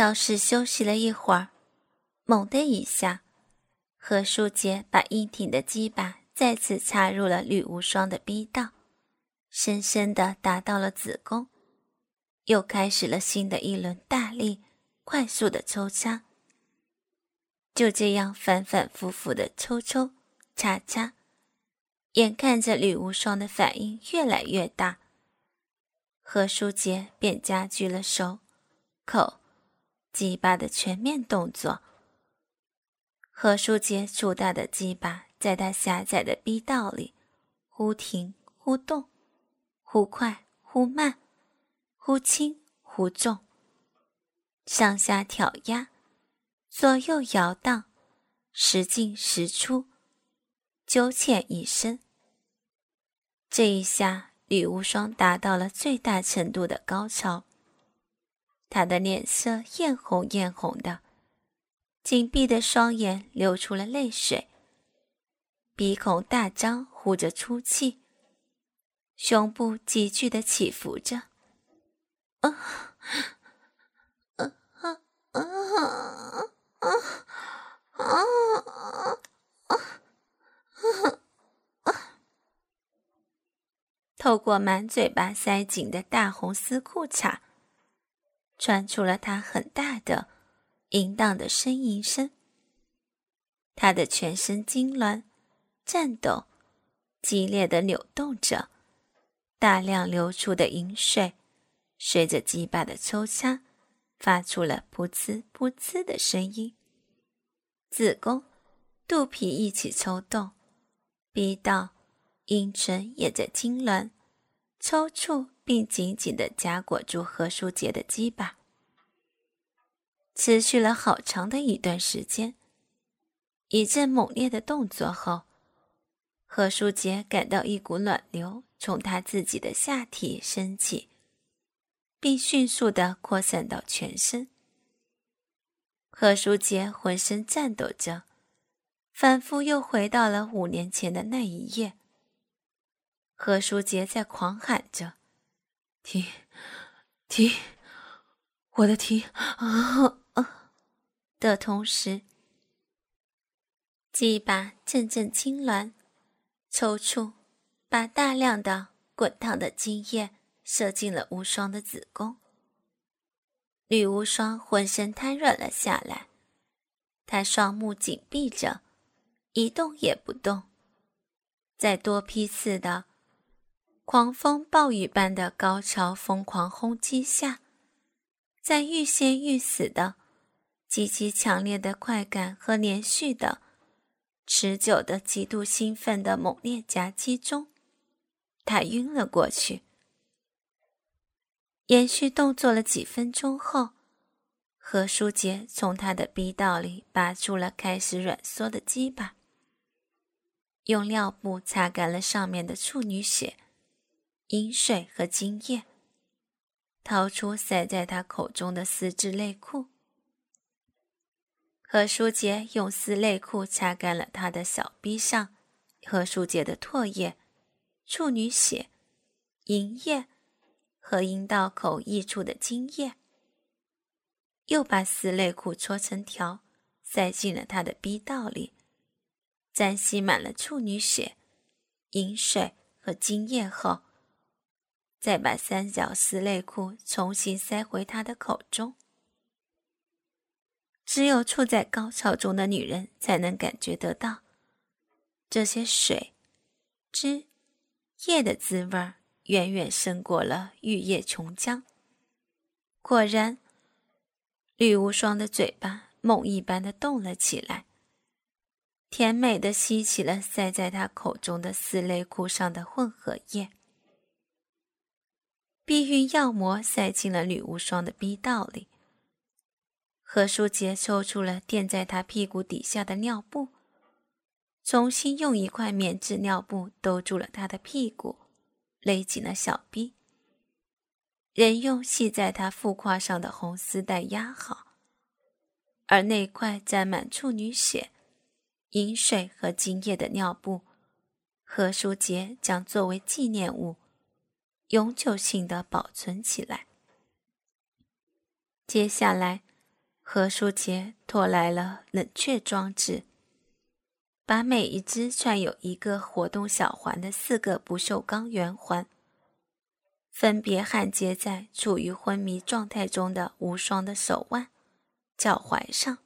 稍事休息了一会儿，猛的一下，何书杰把硬挺的鸡巴再次插入了吕无双的逼道，深深的达到了子宫，又开始了新的一轮大力、快速的抽插。就这样反反复复的抽抽插插，眼看着吕无双的反应越来越大，何书杰便加剧了手、口。鸡巴的全面动作，何书杰粗大的鸡巴在他狭窄的逼道里忽停忽动，忽快忽慢，忽轻忽重，上下挑压，左右摇荡，时进时出，九浅一深。这一下，吕无双达到了最大程度的高潮。他的脸色艳红艳红的，紧闭的双眼流出了泪水，鼻孔大张，呼着粗气，胸部急剧的起伏着。啊啊啊啊啊啊啊啊！透过满嘴巴塞紧的大红丝裤衩。传出了他很大的、淫荡的呻吟声。他的全身痉挛、颤抖、激烈的扭动着，大量流出的淫水随着鸡巴的抽插，发出了噗呲噗呲的声音。子宫、肚皮一起抽动，逼到阴唇也在痉挛、抽搐。并紧紧地夹裹住何书杰的鸡巴，持续了好长的一段时间。一阵猛烈的动作后，何书杰感到一股暖流从他自己的下体升起，并迅速地扩散到全身。何书杰浑身颤抖着，仿佛又回到了五年前的那一夜。何书杰在狂喊着。停，停，我的停啊啊！的同时，鸡巴阵阵痉挛、抽搐，把大量的滚烫的精液射进了无双的子宫。吕无双浑身瘫软了下来，他双目紧闭着，一动也不动，在多批次的。狂风暴雨般的高潮疯狂轰击下，在欲仙欲死的极其强烈的快感和连续的、持久的、极度兴奋的猛烈夹击中，他晕了过去。延续动作了几分钟后，何书杰从他的逼道里拔出了开始软缩的鸡巴，用尿布擦干了上面的处女血。饮水和精液，掏出塞在他口中的丝质内裤。何书杰用丝内裤擦干了他的小臂上何书杰的唾液、处女血、银液和阴道口溢出的精液，又把丝内裤搓成条，塞进了他的逼道里，沾吸满了处女血、饮水和精液后。再把三角丝内裤重新塞回他的口中。只有处在高潮中的女人才能感觉得到这些水、汁、液的滋味，远远胜过了玉液琼浆。果然，吕无双的嘴巴猛一般的动了起来，甜美的吸起了塞在他口中的丝内裤上的混合液。避孕药膜塞进了吕无双的逼道里。何书杰抽出了垫在他屁股底下的尿布，重新用一块棉质尿布兜住了他的屁股，勒紧了小臂，仍用系在他腹胯上的红丝带压好。而那块沾满处女血、饮水和精液的尿布，何书杰将作为纪念物。永久性的保存起来。接下来，何书杰拖来了冷却装置，把每一只串有一个活动小环的四个不锈钢圆环，分别焊接在处于昏迷状态中的无双的手腕、脚踝上，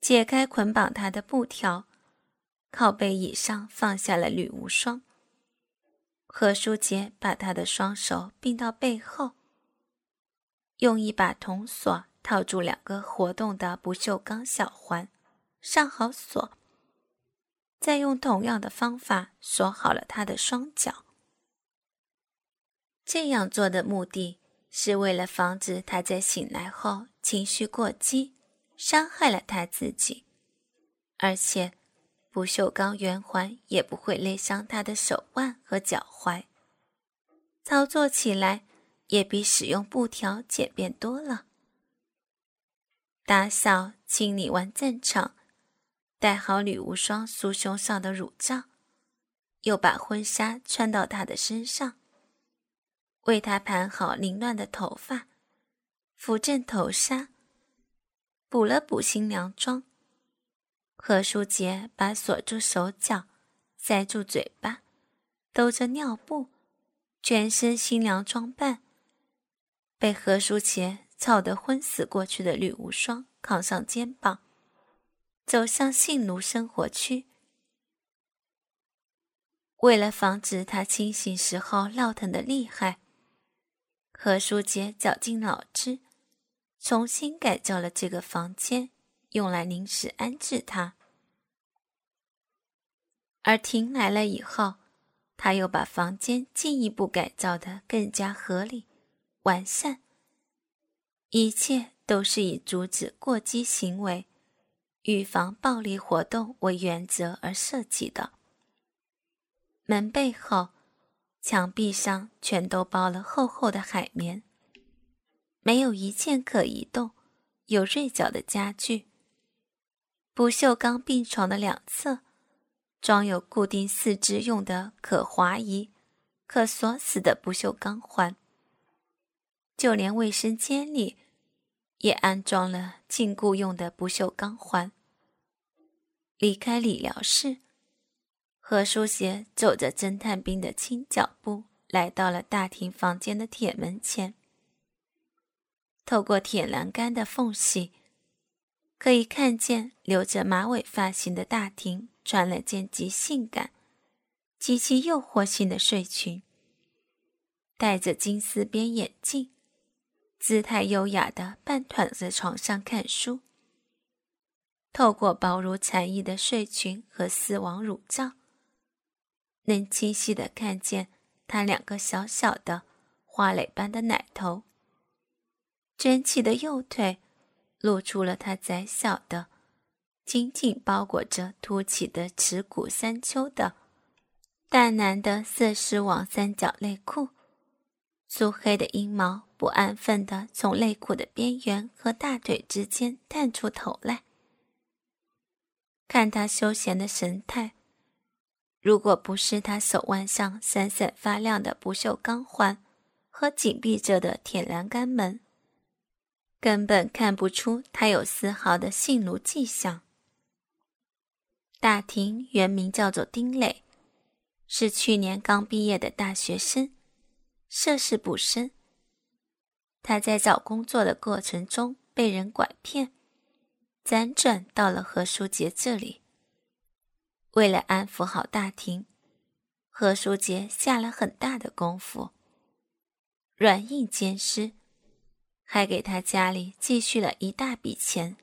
解开捆绑他的布条，靠背椅上放下了吕无双。何书杰把他的双手并到背后，用一把铜锁。套住两个活动的不锈钢小环，上好锁，再用同样的方法锁好了他的双脚。这样做的目的是为了防止他在醒来后情绪过激，伤害了他自己，而且不锈钢圆环也不会勒伤他的手腕和脚踝，操作起来也比使用布条简便多了。打扫清理完战场，戴好吕无双酥胸上的乳罩，又把婚纱穿到她的身上，为她盘好凌乱的头发，扶正头纱，补了补新娘妆。何书杰把锁住手脚、塞住嘴巴、兜着尿布、全身新娘装扮，被何书杰。操得昏死过去的吕无双扛上肩膀，走向性奴生活区。为了防止他清醒时候闹腾的厉害，何书杰绞尽脑汁，重新改造了这个房间，用来临时安置他。而婷来了以后，他又把房间进一步改造的更加合理、完善。一切都是以阻止过激行为、预防暴力活动为原则而设计的。门背后、墙壁上全都包了厚厚的海绵，没有一件可移动、有锐角的家具。不锈钢病床的两侧装有固定四肢用的可滑移、可锁死的不锈钢环。就连卫生间里，也安装了禁锢用的不锈钢环。离开理疗室，何书杰走着侦探兵的轻脚步，来到了大厅房间的铁门前。透过铁栏杆的缝隙，可以看见留着马尾发型的大婷穿了件极性感、极其诱惑性的睡裙，戴着金丝边眼镜。姿态优雅的半躺在床上看书，透过薄如蝉翼的睡裙和丝网乳罩，能清晰的看见她两个小小的花蕾般的奶头。卷起的右腿露出了他窄小的、紧紧包裹着凸起的耻骨三丘的淡蓝的色丝网三角内裤。粗黑的阴毛不安分地从内裤的边缘和大腿之间探出头来。看他休闲的神态，如果不是他手腕上闪闪发亮的不锈钢环和紧闭着的铁栏杆门，根本看不出他有丝毫的性奴迹象。大庭原名叫做丁磊，是去年刚毕业的大学生。涉世不深，他在找工作的过程中被人拐骗，辗转到了何书杰这里。为了安抚好大庭，何书杰下了很大的功夫，软硬兼施，还给他家里积蓄了一大笔钱。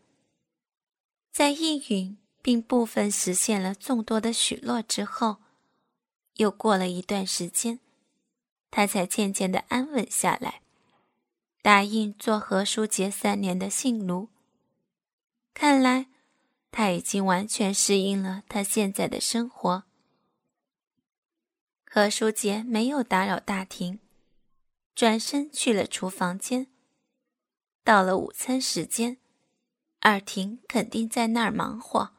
在应允并部分实现了众多的许诺之后，又过了一段时间。他才渐渐的安稳下来，答应做何书杰三年的性奴。看来他已经完全适应了他现在的生活。何书杰没有打扰大庭，转身去了厨房间。到了午餐时间，二婷肯定在那儿忙活。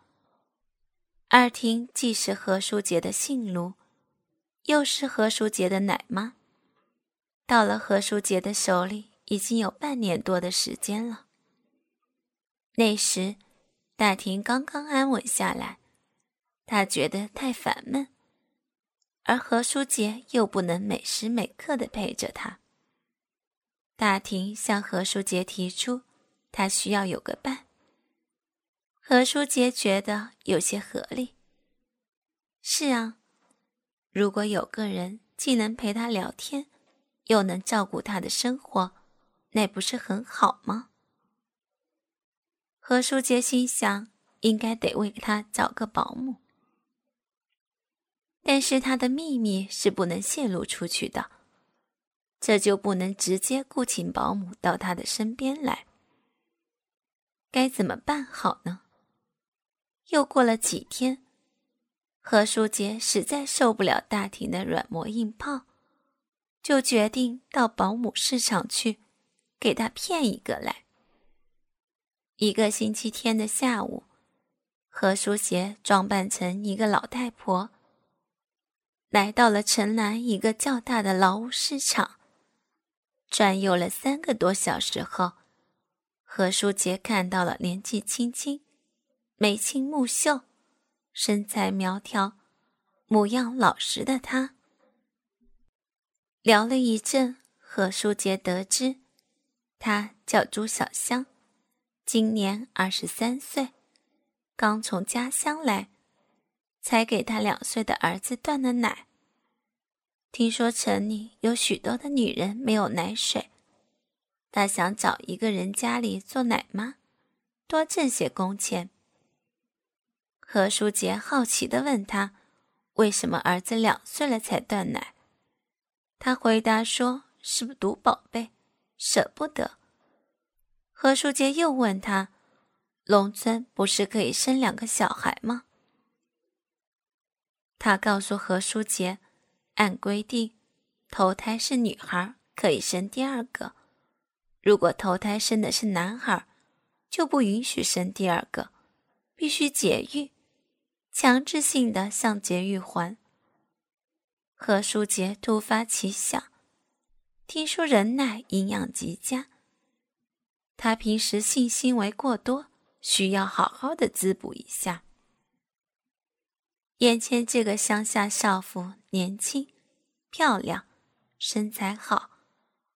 二婷既是何书杰的性奴，又是何书杰的奶妈。到了何书杰的手里，已经有半年多的时间了。那时，大庭刚刚安稳下来，她觉得太烦闷，而何书杰又不能每时每刻的陪着他。大庭向何书杰提出，他需要有个伴。何书杰觉得有些合理。是啊，如果有个人既能陪他聊天，又能照顾他的生活，那不是很好吗？何书杰心想，应该得为他找个保姆，但是他的秘密是不能泄露出去的。这就不能直接雇请保姆到他的身边来，该怎么办好呢？又过了几天，何书杰实在受不了大庭的软磨硬泡，就决定到保姆市场去，给他骗一个来。一个星期天的下午，何书杰装扮成一个老太婆，来到了城南一个较大的劳务市场。转悠了三个多小时后，何书杰看到了年纪轻轻、眉清目秀、身材苗条、模样老实的他。聊了一阵，何书杰得知，他叫朱小香，今年二十三岁，刚从家乡来，才给他两岁的儿子断了奶。听说城里有许多的女人没有奶水，他想找一个人家里做奶妈，多挣些工钱。何书杰好奇地问他：“为什么儿子两岁了才断奶？”他回答说：“是不毒宝贝，舍不得。”何书杰又问他：“农村不是可以生两个小孩吗？”他告诉何书杰。按规定，头胎是女孩可以生第二个；如果头胎生的是男孩，就不允许生第二个，必须节育，强制性的向节育还。何书杰突发奇想，听说人奶营养极佳，他平时性行为过多，需要好好的滋补一下。眼前这个乡下少妇年轻、漂亮，身材好，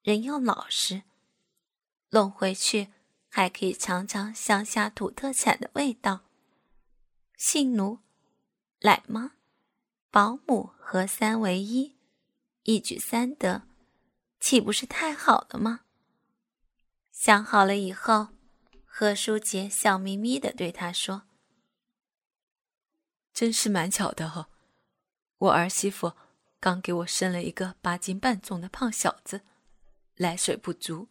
人又老实，弄回去还可以尝尝乡下土特产的味道。性奴、奶妈、保姆合三为一，一举三得，岂不是太好了吗？想好了以后，何书杰笑眯眯的对他说。真是蛮巧的哈，我儿媳妇刚给我生了一个八斤半重的胖小子，奶水不足，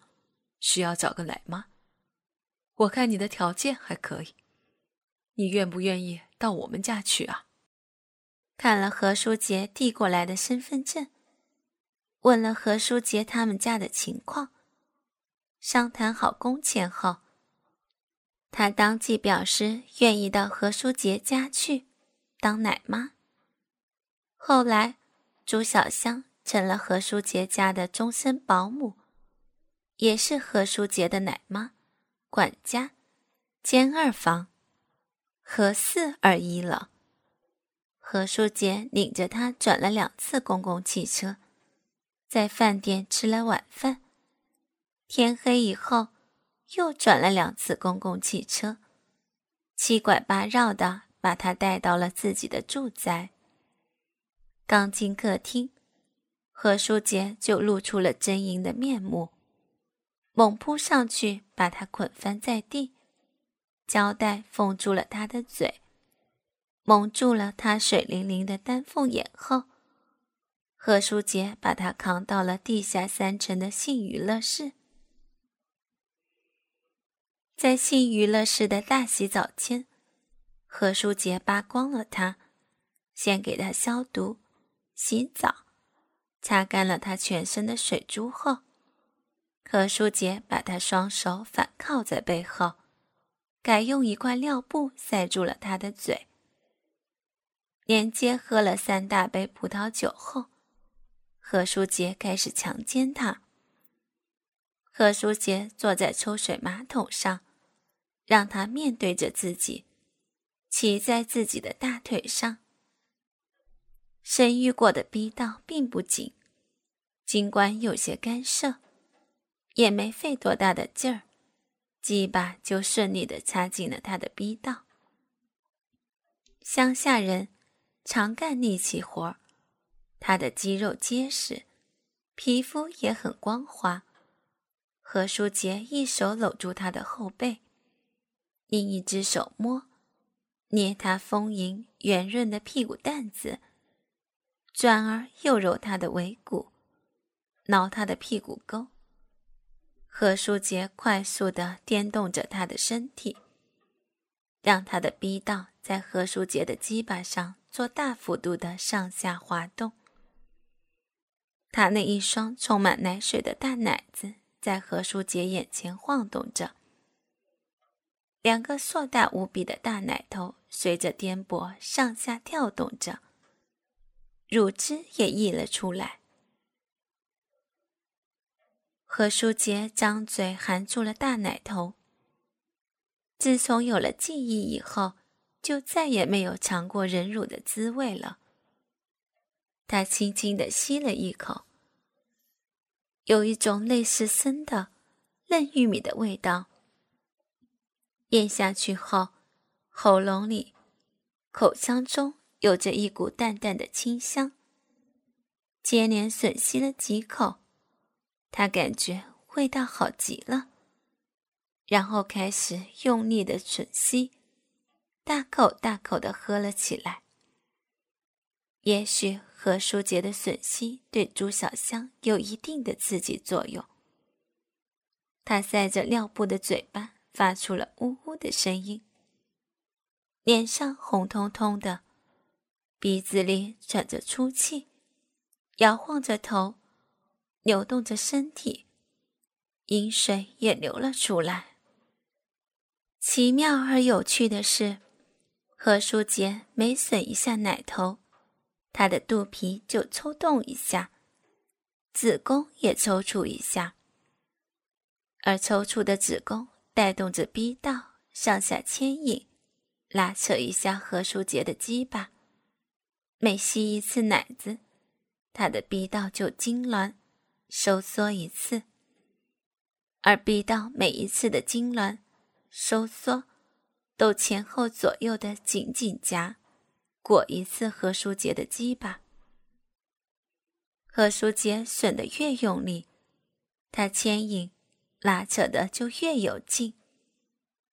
需要找个奶妈。我看你的条件还可以，你愿不愿意到我们家去啊？看了何书杰递过来的身份证，问了何书杰他们家的情况，商谈好工钱后，他当即表示愿意到何书杰家去。当奶妈。后来，朱小香成了何书杰家的终身保姆，也是何书杰的奶妈、管家兼二房，何四而一了。何书杰领着她转了两次公共汽车，在饭店吃了晚饭。天黑以后，又转了两次公共汽车，七拐八绕的。把他带到了自己的住宅。刚进客厅，何书杰就露出了狰狞的面目，猛扑上去把他捆翻在地，胶带封住了他的嘴，蒙住了他水灵灵的丹凤眼后，何书杰把他扛到了地下三层的性娱乐室，在性娱乐室的大洗澡间。何书杰扒光了他，先给他消毒、洗澡，擦干了他全身的水珠后，何书杰把他双手反靠在背后，改用一块尿布塞住了他的嘴。连接喝了三大杯葡萄酒后，何书杰开始强奸他。何书杰坐在抽水马桶上，让他面对着自己，骑在自己的大腿上。生育过的逼道并不紧，尽管有些干涉，也没费多大的劲儿，鸡巴就顺利的插进了他的逼道。乡下人常干力气活儿，他的肌肉结实，皮肤也很光滑。何书杰一手搂住他的后背，另一只手摸、捏他丰盈圆润的屁股蛋子，转而又揉他的尾骨，挠他的屁股沟。何书杰快速地颠动着他的身体，让他的逼道在何书杰的鸡巴上做大幅度的上下滑动。他那一双充满奶水的大奶子。在何书杰眼前晃动着，两个硕大无比的大奶头随着颠簸上下跳动着，乳汁也溢了出来。何书杰张嘴含住了大奶头。自从有了记忆以后，就再也没有尝过人乳的滋味了。他轻轻地吸了一口。有一种类似生的嫩玉米的味道。咽下去后，喉咙里、口腔中有着一股淡淡的清香。接连吮吸了几口，他感觉味道好极了，然后开始用力的吮吸，大口大口的喝了起来。也许。何书杰的吮吸对朱小香有一定的刺激作用。他塞着尿布的嘴巴发出了呜呜的声音，脸上红彤彤的，鼻子里喘着粗气，摇晃着头，扭动着身体，饮水也流了出来。奇妙而有趣的是，何书杰每吮一下奶头。他的肚皮就抽动一下，子宫也抽搐一下，而抽搐的子宫带动着逼道上下牵引、拉扯一下何书杰的鸡巴。每吸一次奶子，他的逼道就痉挛、收缩一次，而逼道每一次的痉挛、收缩，都前后左右的紧紧夹。裹一次何书杰的鸡巴，何书杰吮得越用力，他牵引、拉扯的就越有劲；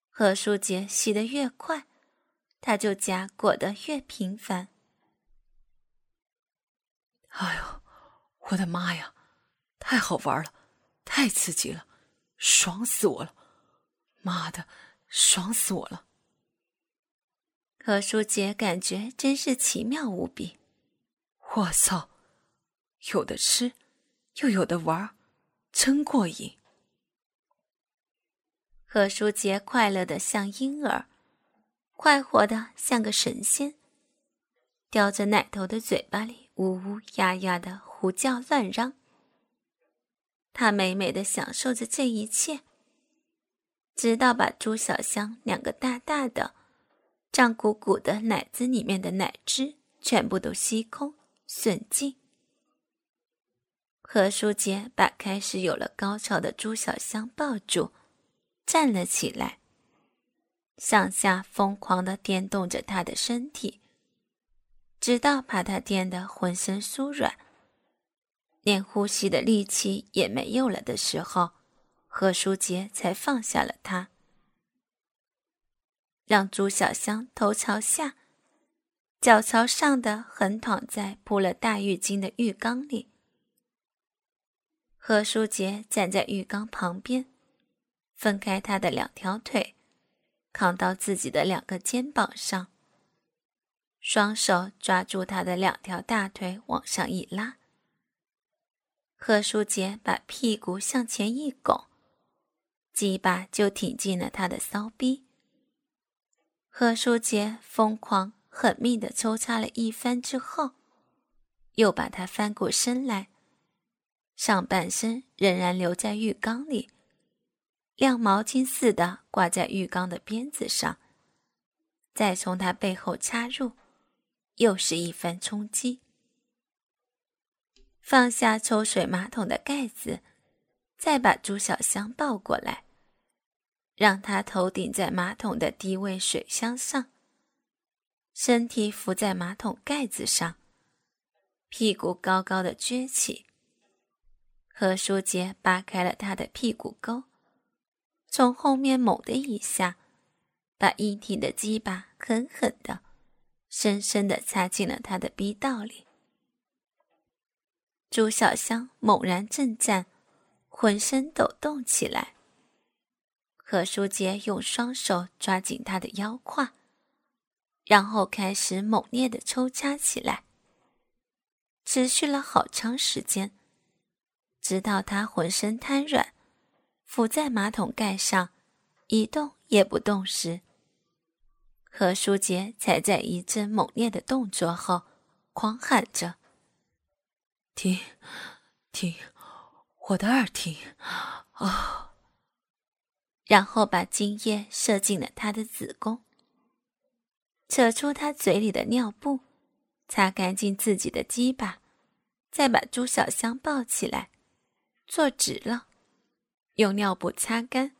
何书杰洗得越快，他就夹裹得越频繁。哎呦，我的妈呀，太好玩了，太刺激了，爽死我了！妈的，爽死我了！何书杰感觉真是奇妙无比。我操，有的吃，又有的玩，真过瘾。何书杰快乐的像婴儿，快活的像个神仙，叼着奶头的嘴巴里呜呜呀呀的胡叫乱嚷。他美美的享受着这一切，直到把朱小香两个大大的。胀鼓鼓的奶子里面的奶汁全部都吸空吮尽。何书杰把开始有了高潮的朱小香抱住，站了起来，上下疯狂的颠动着他的身体，直到把他颠得浑身酥软，连呼吸的力气也没有了的时候，何书杰才放下了他。让朱小香头朝下，脚朝上的横躺在铺了大浴巾的浴缸里。何书杰站在浴缸旁边，分开他的两条腿，扛到自己的两个肩膀上，双手抓住他的两条大腿往上一拉。贺书杰把屁股向前一拱，鸡巴就挺进了他的骚逼。贺书杰疯狂狠命的抽插了一番之后，又把他翻过身来，上半身仍然留在浴缸里，晾毛巾似的挂在浴缸的鞭子上，再从他背后插入，又是一番冲击。放下抽水马桶的盖子，再把朱小香抱过来，让她头顶在马桶的低位水箱上，身体伏在马桶盖子上，屁股高高的撅起。何书杰扒开了他的屁股沟，从后面猛的一下，把一体的鸡巴狠狠的、深深的插进了他的逼道里。朱小香猛然震颤，浑身抖动起来。何书杰用双手抓紧他的腰胯，然后开始猛烈的抽插起来，持续了好长时间，直到他浑身瘫软，伏在马桶盖上，一动也不动时，何书杰才在一阵猛烈的动作后，狂喊着。停，停，我的二停，啊！然后把精液射进了他的子宫，扯出他嘴里的尿布，擦干净自己的鸡巴，再把朱小香抱起来，坐直了，用尿布擦干，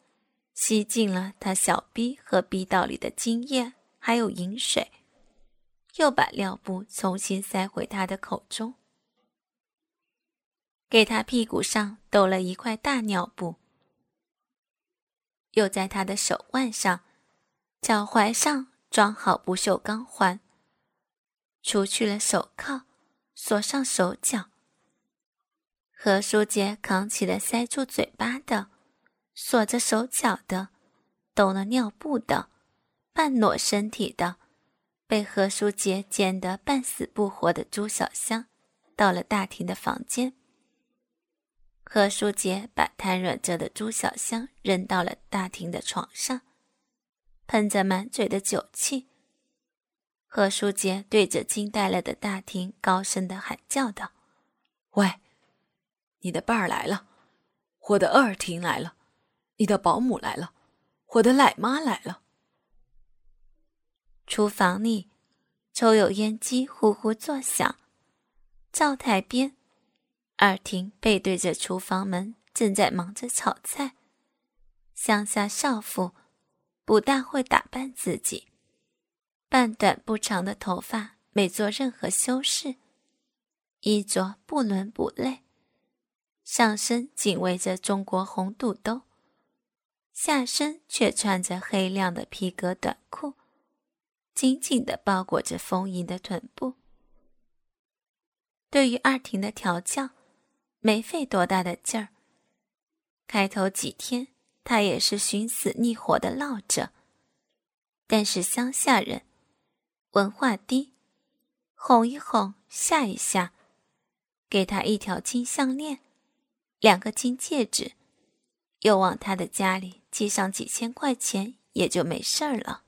吸进了他小逼和逼道里的精液，还有饮水，又把尿布重新塞回他的口中。给他屁股上抖了一块大尿布，又在他的手腕上、脚踝上装好不锈钢环，除去了手铐，锁上手脚。何书杰扛起了塞住嘴巴的、锁着手脚的、抖了尿布的、半裸身体的、被何书杰剪得半死不活的朱小香，到了大厅的房间。何书杰把瘫软着的朱小香扔到了大厅的床上，喷着满嘴的酒气。何书杰对着惊呆了的大厅高声的喊叫道：“喂，你的伴儿来了，我的二婷来了，你的保姆来了，我的奶妈来了。”厨房里，抽油烟机呼呼作响，灶台边。二婷背对着厨房门，正在忙着炒菜。乡下少妇不大会打扮自己，半短不长的头发没做任何修饰，衣着不伦不类，上身紧围着中国红肚兜，下身却穿着黑亮的皮革短裤，紧紧地包裹着丰盈的臀部。对于二婷的调教。没费多大的劲儿。开头几天，他也是寻死觅活的闹着。但是乡下人，文化低，哄一哄，吓一吓，给他一条金项链，两个金戒指，又往他的家里寄上几千块钱，也就没事儿了。